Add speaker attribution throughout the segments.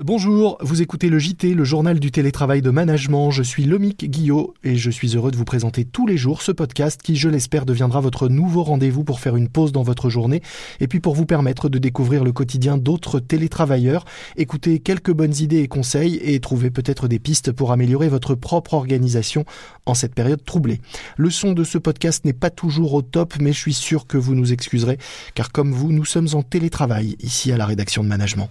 Speaker 1: Bonjour, vous écoutez le JT, le journal du télétravail de management. Je suis Lomic Guillot et je suis heureux de vous présenter tous les jours ce podcast qui, je l'espère, deviendra votre nouveau rendez-vous pour faire une pause dans votre journée et puis pour vous permettre de découvrir le quotidien d'autres télétravailleurs, écouter quelques bonnes idées et conseils et trouver peut-être des pistes pour améliorer votre propre organisation en cette période troublée. Le son de ce podcast n'est pas toujours au top, mais je suis sûr que vous nous excuserez car comme vous, nous sommes en télétravail ici à la rédaction de management.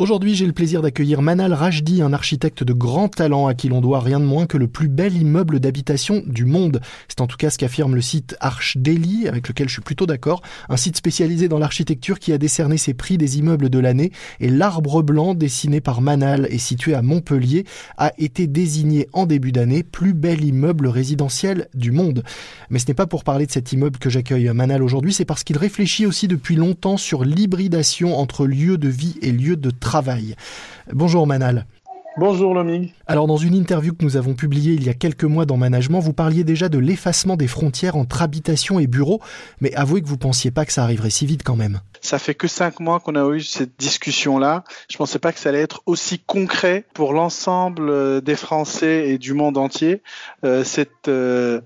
Speaker 1: Aujourd'hui, j'ai le plaisir d'accueillir Manal Rajdi, un architecte de grand talent à qui l'on doit rien de moins que le plus bel immeuble d'habitation du monde. C'est en tout cas ce qu'affirme le site Arch avec lequel je suis plutôt d'accord, un site spécialisé dans l'architecture qui a décerné ses prix des immeubles de l'année. Et l'arbre blanc dessiné par Manal et situé à Montpellier a été désigné en début d'année plus bel immeuble résidentiel du monde. Mais ce n'est pas pour parler de cet immeuble que j'accueille Manal aujourd'hui, c'est parce qu'il réfléchit aussi depuis longtemps sur l'hybridation entre lieu de vie et lieu de travail travail. Bonjour Manal.
Speaker 2: Bonjour Loming.
Speaker 1: Alors dans une interview que nous avons publiée il y a quelques mois dans Management, vous parliez déjà de l'effacement des frontières entre habitation et bureau, mais avouez que vous pensiez pas que ça arriverait si vite quand même.
Speaker 2: Ça fait que cinq mois qu'on a eu cette discussion-là. Je pensais pas que ça allait être aussi concret pour l'ensemble euh, des Français et du monde entier. Euh, cette euh,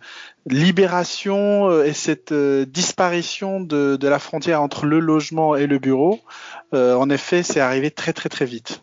Speaker 2: libération et cette disparition de, de, la frontière entre le logement et le bureau, en effet, c'est arrivé très très très vite.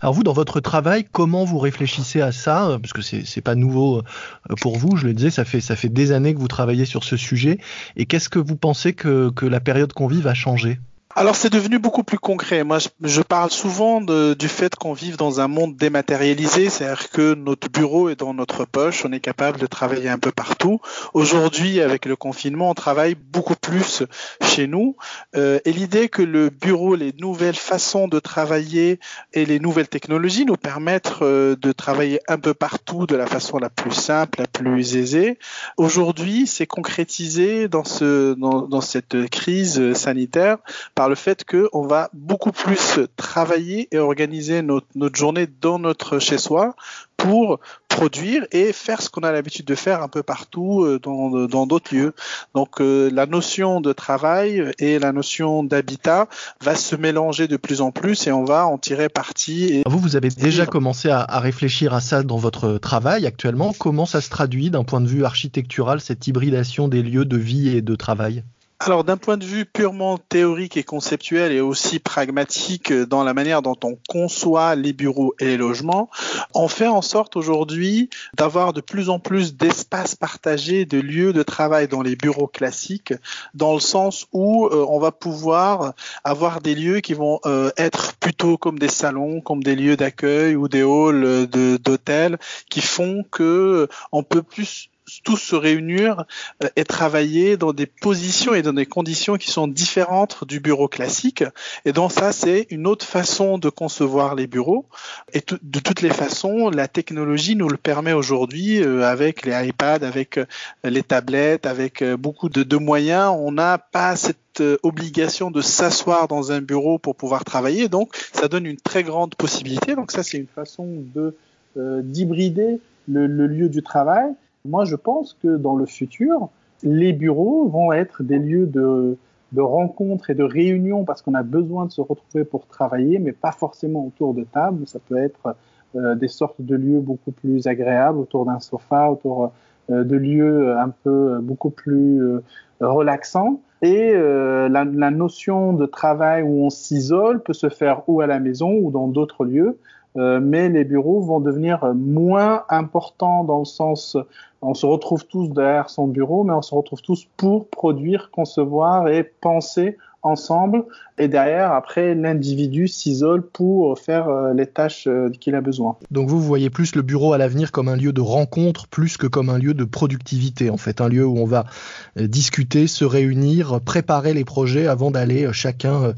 Speaker 1: Alors vous, dans votre travail, comment vous réfléchissez à ça? Parce que c'est pas nouveau euh, pour vous, je le disais, ça fait, ça fait des années que vous travaillez sur ce sujet. Et qu'est-ce que vous pensez que, que la période qu'on vit va changer
Speaker 2: alors c'est devenu beaucoup plus concret. Moi, je, parle souvent du fait qu'on vive dans un monde dématérialisé, c'est-à-dire que notre bureau est dans notre poche, on est capable de travailler un peu partout. Aujourd'hui, avec le confinement, on travaille beaucoup plus chez nous. Euh, et l'idée que le bureau, les nouvelles façons de travailler et les nouvelles technologies nous permettent euh, de travailler un peu partout de la façon la plus simple, la plus aisée. Aujourd'hui, c'est concrétisé dans cette crise sanitaire par le fait qu'on va beaucoup plus travailler et organiser notre, notre journée dans notre chez-soi pour produire et faire ce qu'on a l'habitude de faire un peu partout euh, dans d'autres lieux. Donc euh, la notion de travail et la notion d'habitat va se mélanger de plus en plus et on va en tirer parti.
Speaker 1: Vous, vous avez déjà commencé à, à réfléchir à ça dans votre travail actuellement. Comment ça se traduit d'un point de vue architectural, cette hybridation des lieux de vie et de travail?
Speaker 2: Alors d'un point de vue purement théorique et conceptuel et aussi pragmatique dans la manière dont on conçoit les bureaux et les logements, on fait en sorte aujourd'hui d'avoir de plus en plus d'espaces partagés, de lieux de travail dans les bureaux classiques, dans le sens où euh, on va pouvoir avoir des lieux qui vont euh, être plutôt comme des salons, comme des lieux d'accueil ou des halls d'hôtels, qui font que on peut plus tous se réunir euh, et travailler dans des positions et dans des conditions qui sont différentes du bureau classique. Et donc ça, c'est une autre façon de concevoir les bureaux. Et de toutes les façons, la technologie nous le permet aujourd'hui euh, avec les iPads, avec euh, les tablettes, avec beaucoup de, de moyens. On n'a pas cette obligation de s'asseoir dans un bureau pour pouvoir travailler. Donc, ça donne une très grande possibilité. Donc, ça, c'est une façon de d'hybrider le, le, lieu du travail. Moi, je pense que dans le futur, les bureaux vont être des lieux de, de rencontres et de réunions parce qu'on a besoin de se retrouver pour travailler, mais pas forcément autour de table. Ça peut être euh, des sortes de lieux beaucoup plus agréables autour d'un sofa, autour euh, de lieux un peu euh, beaucoup plus relaxants. Et la, notion de travail où on s'isole peut se faire ou à la maison ou dans d'autres lieux. Euh, mais les bureaux vont devenir moins importants dans le sens, on se retrouve tous derrière son bureau, mais on se retrouve tous pour produire, concevoir et penser ensemble. Et derrière, après, l'individu s'isole pour faire euh, les tâches euh, qu'il a besoin.
Speaker 1: Donc vous, vous voyez plus le bureau à l'avenir comme un lieu de rencontre plus que comme un lieu de productivité, en fait, un lieu où on va discuter, se réunir, préparer les projets avant d'aller chacun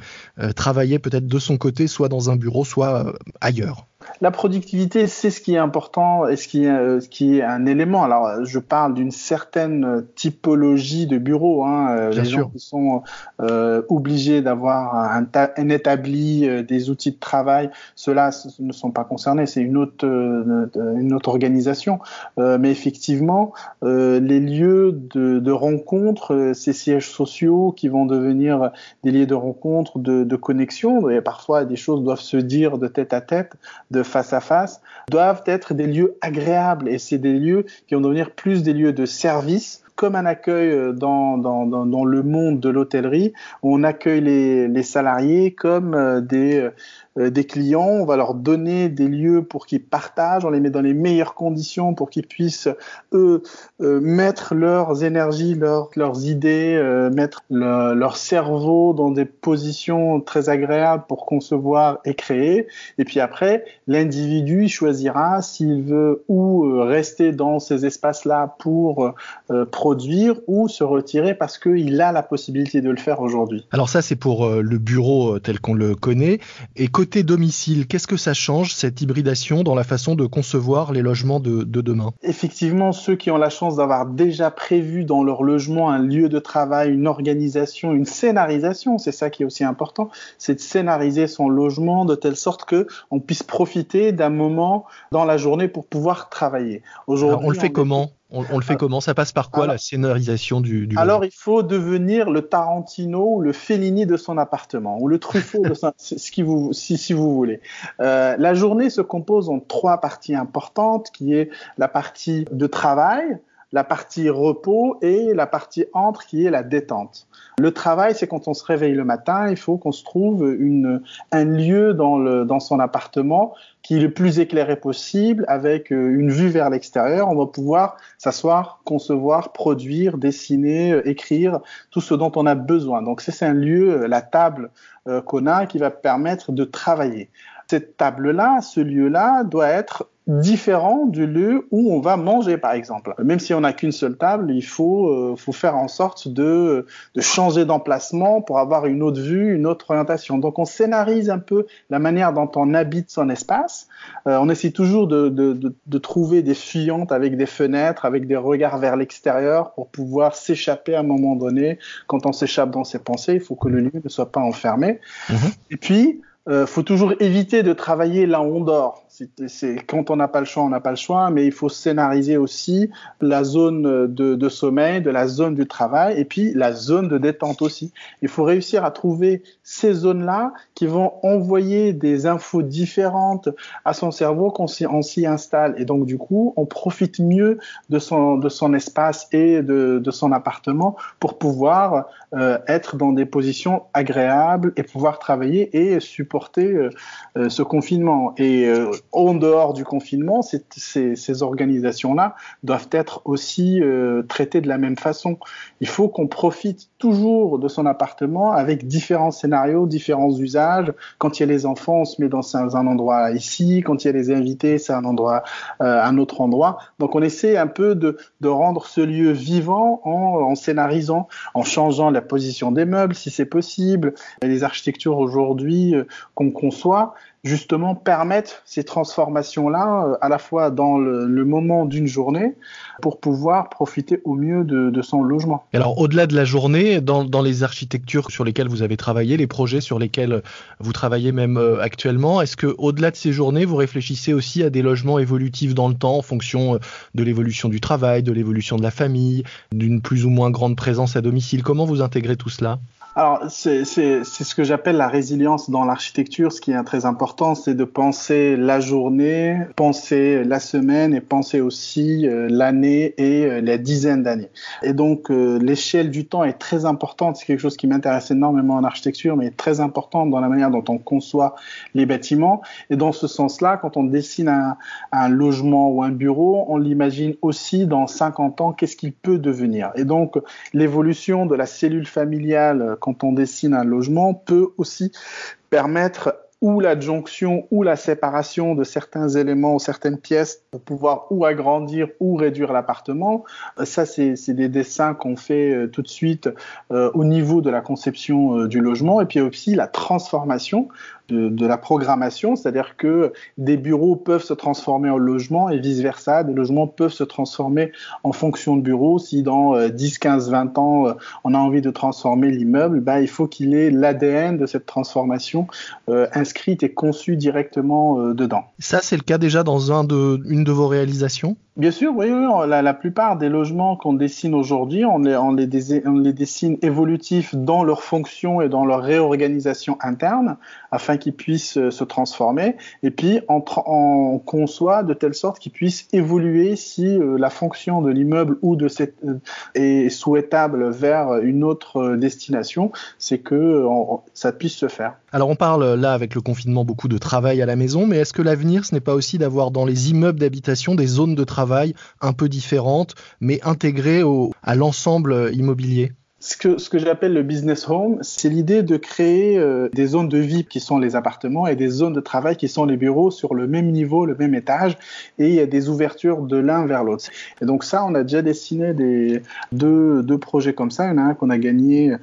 Speaker 1: travailler peut-être de son côté, soit dans un bureau, soit ailleurs.
Speaker 2: La productivité, c'est ce qui est important et ce qui est, euh, ce qui est un élément. Alors, je parle d'une certaine typologie de bureaux. Hein. Euh, les gens qui sont euh, obligés d'avoir un, un, établi, des outils de travail, ceux-là ne sont pas concernés. C'est une autre, une autre organisation. mais effectivement, les lieux de, de rencontre, ces sièges sociaux qui vont devenir des lieux de rencontre, de, de connexion, et parfois des choses doivent se dire de tête à tête, de face à face, doivent être des lieux agréables. Et c'est des lieux qui vont devenir plus des lieux de service. Comme un accueil euh, dans, dans, dans, le monde de l'hôtellerie, on accueille les, les, salariés comme euh, des, euh, des clients, on va leur donner des lieux pour qu'ils partagent, on les met dans les meilleures conditions pour qu'ils puissent, eux, mettre leurs énergies, leurs, leurs idées, mettre leur cerveau dans des positions très agréables pour concevoir et créer. Et puis après, l'individu choisira s'il veut ou rester dans ces espaces-là pour produire ou se retirer parce qu'il a la possibilité de le faire aujourd'hui.
Speaker 1: Alors ça, c'est pour euh, le bureau euh, tel qu'on le connaît. Et côté domicile, qu'est-ce que ça change, cette hybridation, dans la façon de concevoir les logements de, demain?
Speaker 2: Effectivement, ceux qui ont la chance d'avoir déjà prévu dans leur logement un lieu de travail, une organisation, une scénarisation, c'est ça qui est aussi important, c'est de scénariser son logement de telle sorte que on puisse profiter d'un moment dans la journée pour pouvoir travailler.
Speaker 1: Aujourd'hui, on le fait comment? On, le fait comment? Ça passe par quoi la scénarisation du, du
Speaker 2: Alors il faut devenir le Tarantino ou le Fellini de son appartement ou le Truffaut de son, ce qui vous, si, si vous voulez. Euh, la journée se compose en trois parties importantes, qui est la partie de travail, la partie repos et la partie entre qui est la détente. Le travail, c'est quand on se réveille le matin, il faut qu'on se trouve une, un lieu dans, le, dans son appartement qui est le plus éclairé possible, avec euh, une vue vers l'extérieur. On va pouvoir s'asseoir, concevoir, produire, dessiner, euh, écrire, tout ce dont on a besoin. Donc c'est un lieu, euh, la table qu'on a, qui va permettre de travailler. Cette table-là, ce lieu-là, doit être différent du lieu où on va manger, par exemple. Même si on n'a qu'une seule table, il faut, euh, faut faire en sorte de, de changer d'emplacement pour avoir une autre vue, une autre orientation. Donc on scénarise un peu la manière dont on habite son espace. Euh, on essaie toujours de, de, de, de, trouver des fuyantes avec des fenêtres, avec des regards vers l'extérieur pour pouvoir s'échapper à un moment donné. Quand on s'échappe dans ses pensées, il faut que le lieu ne soit pas enfermé. Mm-hmm. Et puis, faut toujours éviter de travailler là où on dort. C'est quand on n'a pas le choix, on n'a pas le choix, mais il faut scénariser aussi la zone de, de, sommeil, de la zone du travail, et puis la zone de détente aussi. Il faut réussir à trouver ces zones-là qui vont envoyer des infos différentes à son cerveau quand on s'y installe. Et donc du coup, on profite mieux de son de son espace et de, de son appartement pour pouvoir euh, être dans des positions agréables et pouvoir travailler et supporter euh, euh, ce confinement. Et en dehors du confinement, ces, organisations-là doivent être aussi traitées de la même façon. Il faut qu'on profite toujours de son appartement avec différents scénarios, différents usages. Quand il y a les enfants, on se met dans un, endroit ici. Quand il y a les invités, c'est un endroit, un autre endroit. Donc on essaie un peu de, rendre ce lieu vivant en, en scénarisant, en changeant la position des meubles si c'est possible. Les architectures aujourd'hui euh, qu'on conçoit justement permettent ces transformations-là euh, à la fois dans le, moment d'une journée pour pouvoir profiter au mieux de, son logement.
Speaker 1: Alors au-delà de la journée, dans, dans, les architectures sur lesquelles vous avez travaillé, les projets sur lesquels vous travaillez même euh, actuellement, est-ce que au-delà de ces journées, vous réfléchissez aussi à des logements évolutifs dans le temps en fonction euh, de l'évolution du travail, de l'évolution de la famille, d'une plus ou moins grande présence à domicile? Comment vous intégrez tout cela?
Speaker 2: Alors, c'est ce que j'appelle la résilience dans l'architecture. Ce qui est très important, c'est de penser la journée, penser la semaine et penser aussi euh, l'année et euh, les dizaines d'années. Et donc, euh, l'échelle du temps est très importante. C'est quelque chose qui m'intéresse énormément en architecture, mais très importante dans la manière dont on conçoit les bâtiments. Et dans ce sens-là, quand on dessine un, logement ou un bureau, on l'imagine aussi dans 50 ans, qu'est-ce qu'il peut devenir. Et donc, l'évolution de la cellule familiale on dessine un logement, peut aussi permettre ou l'adjonction ou la séparation de certains éléments ou certaines pièces pour pouvoir ou agrandir ou réduire l'appartement. Euh, ça, c'est des dessins qu'on fait euh, tout de suite euh, au niveau de la conception du logement. Et puis aussi la transformation de, la programmation, c'est-à-dire que des bureaux peuvent se transformer en logements et vice-versa, des logements peuvent se transformer en fonction de bureaux. Si dans 10, 15, 20 ans, on a envie de transformer l'immeuble, bah, il faut qu'il ait l'ADN de cette transformation inscrite et conçue directement euh, dedans.
Speaker 1: Ça, c'est le cas déjà dans un de, une de vos réalisations?
Speaker 2: Bien sûr, oui, La, plupart des logements qu'on dessine aujourd'hui, on les, on, les dessine évolutifs dans leur fonction et dans leur réorganisation interne, afin qu'ils puissent euh, se transformer. Et puis, on, on conçoit de telle sorte qu'ils puissent évoluer si euh, la fonction de l'immeuble ou de cette euh, est souhaitable vers une autre destination, c'est que ça puisse se faire.
Speaker 1: Alors, on parle là avec le confinement beaucoup de travail à la maison, mais est-ce que l'avenir, ce n'est pas aussi d'avoir dans les immeubles d'habitation des zones de travail un peu différentes, mais intégrées à l'ensemble immobilier?
Speaker 2: Ce que, ce que j'appelle le business home, c'est l'idée de créer euh, des zones de vie qui sont les appartements et des zones de travail qui sont les bureaux sur le même niveau, le même étage, et il y a des ouvertures de l'un vers l'autre. Et donc ça, on a déjà dessiné des, deux, deux projets comme ça. Il y en a un qu'on a gagné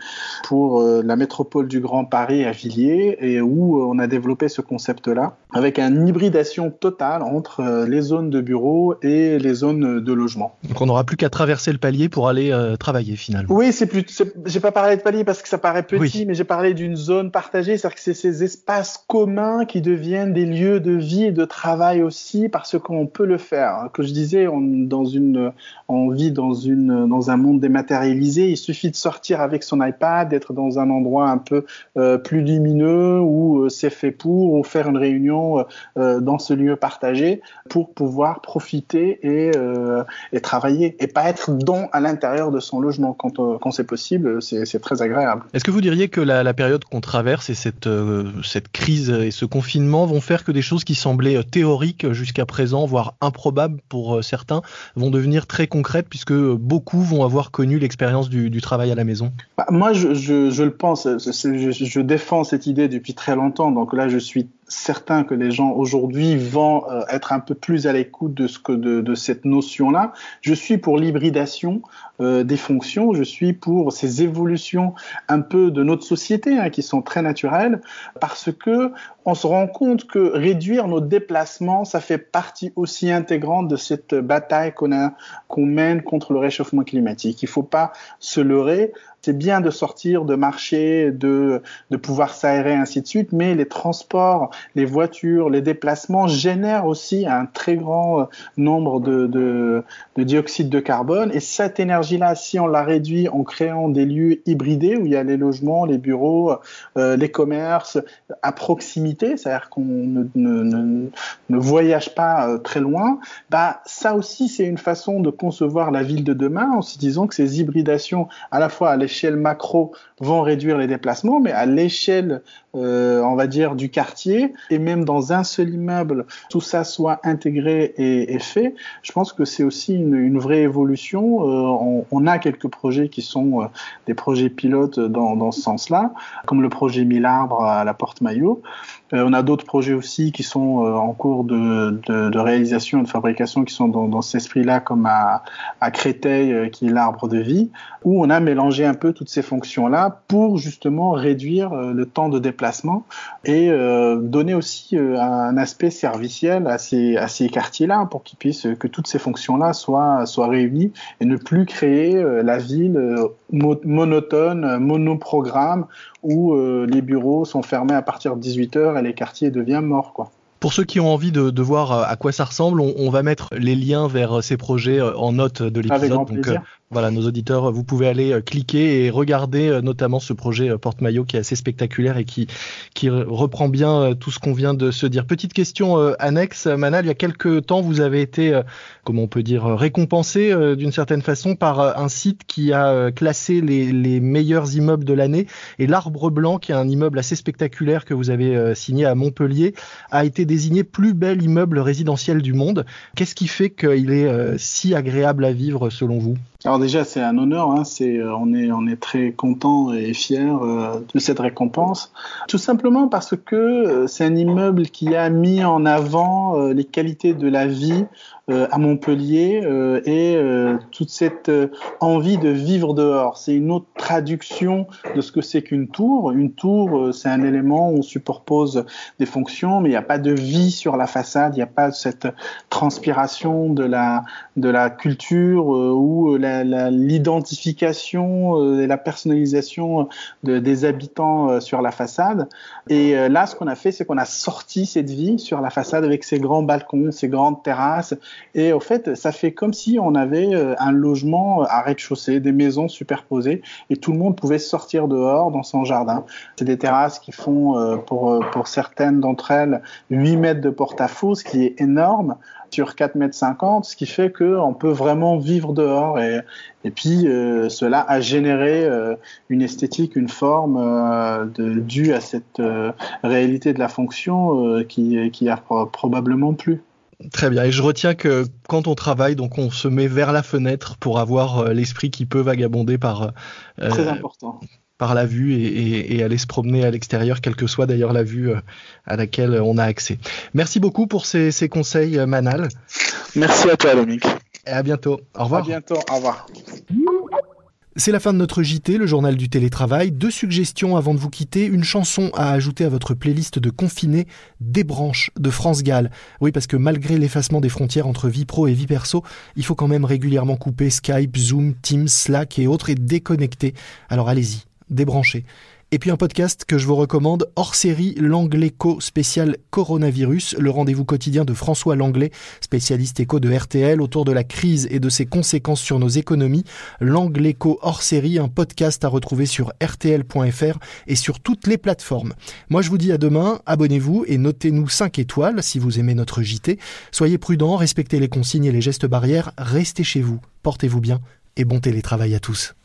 Speaker 2: pour euh, la métropole du Grand Paris à Villiers, et où euh, on a développé ce concept-là, avec une hybridation totale entre les zones de bureaux et les zones de logement.
Speaker 1: Donc on n'aura plus qu'à traverser le palier pour aller travailler finalement.
Speaker 2: Oui, c'est plus j'ai pas parlé de palier parce que ça paraît petit, mais j'ai parlé d'une zone partagée, c'est-à-dire que c'est ces espaces communs qui deviennent des lieux de vie et de travail aussi, parce qu'on peut le faire. Que je disais, on, dans une, on vit dans une, dans un monde dématérialisé. Il suffit de sortir avec son iPad, d'être dans un endroit un peu euh, plus lumineux où euh, c'est fait pour, ou faire une réunion euh, dans ce lieu partagé pour pouvoir profiter et, et travailler et pas être dans à l'intérieur de son logement quand, quand c'est possible c'est très agréable.
Speaker 1: Est-ce que vous diriez que la, période qu'on traverse et cette, euh, cette crise et ce confinement vont faire que des choses qui semblaient euh, théoriques jusqu'à présent, voire improbables pour euh, certains, vont devenir très concrètes puisque beaucoup vont avoir connu l'expérience du, travail à la maison?
Speaker 2: Bah, Moi, je, je, le pense, je, je, défends cette idée depuis très longtemps, donc là, je suis certain que les gens aujourd'hui vont euh, être un peu plus à l'écoute de ce de, de cette notion-là. Je suis pour l'hybridation euh, des fonctions. Je suis pour ces évolutions un peu de notre société hein, qui sont très naturelles parce que on se rend compte que réduire nos déplacements, ça fait partie aussi intégrante de cette bataille qu'on mène contre le réchauffement climatique. Il faut pas se leurrer c'est bien de sortir, de marcher, de, pouvoir s'aérer, ainsi de suite, mais les transports, les voitures, les déplacements génèrent aussi un très grand euh, nombre de, de, de dioxyde de carbone. Et cette énergie-là, si on la réduit en créant des lieux hybridés où il y a les logements, les bureaux, euh, les commerces à proximité, c'est-à-dire qu'on ne, voyage pas euh, très loin, bah, ça aussi, c'est une façon de concevoir la ville de demain en se disant que ces hybridations, à la fois à l'échelle l'échelle macro vont réduire les déplacements, mais à l'échelle, euh, on va dire, du quartier, et même dans un seul immeuble, tout ça soit intégré et, fait, je pense que c'est aussi une, vraie évolution. Euh, on, a quelques projets qui sont euh, des projets pilotes dans, ce sens-là, comme le projet Mille arbres à la Porte Maillot. on a d'autres projets aussi qui sont en cours de, réalisation et de fabrication qui sont dans, cet esprit-là, comme à, Créteil, qui est l'arbre de vie, où on a mélangé un peu toutes ces fonctions-là pour justement réduire le temps de déplacement et euh, donner aussi euh, un aspect serviciel à ces, à ces quartiers-là pour qu'ils puissent que toutes ces fonctions-là soient, soient réunies et ne plus créer la ville monotone, monoprogramme où les bureaux sont fermés à partir de 18h et les quartiers deviennent morts. Quoi.
Speaker 1: Pour ceux qui ont envie de, de voir à quoi ça ressemble, on, on, va mettre les liens vers ces projets en note de l'épisode.
Speaker 2: Donc,
Speaker 1: voilà, nos auditeurs, vous pouvez aller euh, cliquer et regarder euh, notamment ce projet euh, porte-maillot qui est assez spectaculaire et qui, reprend bien tout ce qu'on vient de se dire. Petite question annexe, Manal, il y a quelques temps, vous avez été, comment on peut dire, récompensé d'une certaine façon par un site qui a classé les, meilleurs immeubles de l'année et l'Arbre Blanc, qui est un immeuble assez spectaculaire que vous avez signé à Montpellier, a été désigné plus bel immeuble résidentiel du monde. Qu'est-ce qui fait qu'il est si agréable à vivre selon vous?
Speaker 2: Déjà, c'est un honneur. Hein, euh, on est, on est très content et fier euh, de cette récompense. Tout simplement parce que euh, c'est un immeuble qui a mis en avant les qualités de la vie à Montpellier et toute cette envie de vivre dehors. C'est une autre traduction de ce que c'est qu'une tour. Une tour, c'est un élément où on superpose des fonctions, mais il n'y a pas de vie sur la façade, il n'y a pas cette transpiration de la, de la culture ou l'identification et la personnalisation de, des habitants sur la façade. Et là, ce qu'on a fait, c'est qu'on a sorti cette vie sur la façade avec ses grands balcons, ses grandes terrasses. Et au fait, ça fait comme si on avait euh, un logement à rez-de-chaussée, des maisons superposées, et tout le monde pouvait sortir dehors dans son jardin. C'est des terrasses qui font, euh, pour, euh, pour certaines d'entre elles, 8 mètres de porte-à-faux, ce qui est énorme sur 4 mètres 50, ce qui fait qu'on peut vraiment vivre dehors. Et, et puis, euh, cela a généré euh, une esthétique, une forme euh, due à cette réalité de la fonction qui, qui a probablement plu.
Speaker 1: Très bien. Et je retiens que quand on travaille, donc on se met vers la fenêtre pour avoir l'esprit qui peut vagabonder par.
Speaker 2: Très important
Speaker 1: par la vue et, aller se promener à l'extérieur, quelle que soit d'ailleurs la vue euh, à laquelle on a accès. Merci beaucoup pour ces, conseils, euh, Manal.
Speaker 2: Merci à toi, Dominique.
Speaker 1: Et à bientôt. Au revoir.
Speaker 2: À bientôt. Au revoir.
Speaker 1: C'est la fin de notre JT, le journal du télétravail. Deux suggestions avant de vous quitter. Une chanson à ajouter à votre playlist de confinés, Des de France Gall. Oui, parce que malgré l'effacement des frontières entre vie pro et vie perso, il faut quand même régulièrement couper Skype, Zoom, Teams, Slack et autres et déconnecter. Alors allez-y, débranché. Et puis un podcast que je vous recommande, hors série L'Angléco spécial coronavirus, le rendez-vous quotidien de François Langlais, spécialiste éco de RTL, autour de la crise et de ses conséquences sur nos économies. L'Angléco hors série, un podcast à retrouver sur rtl.fr et sur toutes les plateformes. Moi je vous dis à demain, abonnez-vous et notez-nous 5 étoiles si vous aimez notre JT. Soyez prudents, respectez les consignes et les gestes barrières, restez chez vous, portez-vous bien et bon télétravail à tous.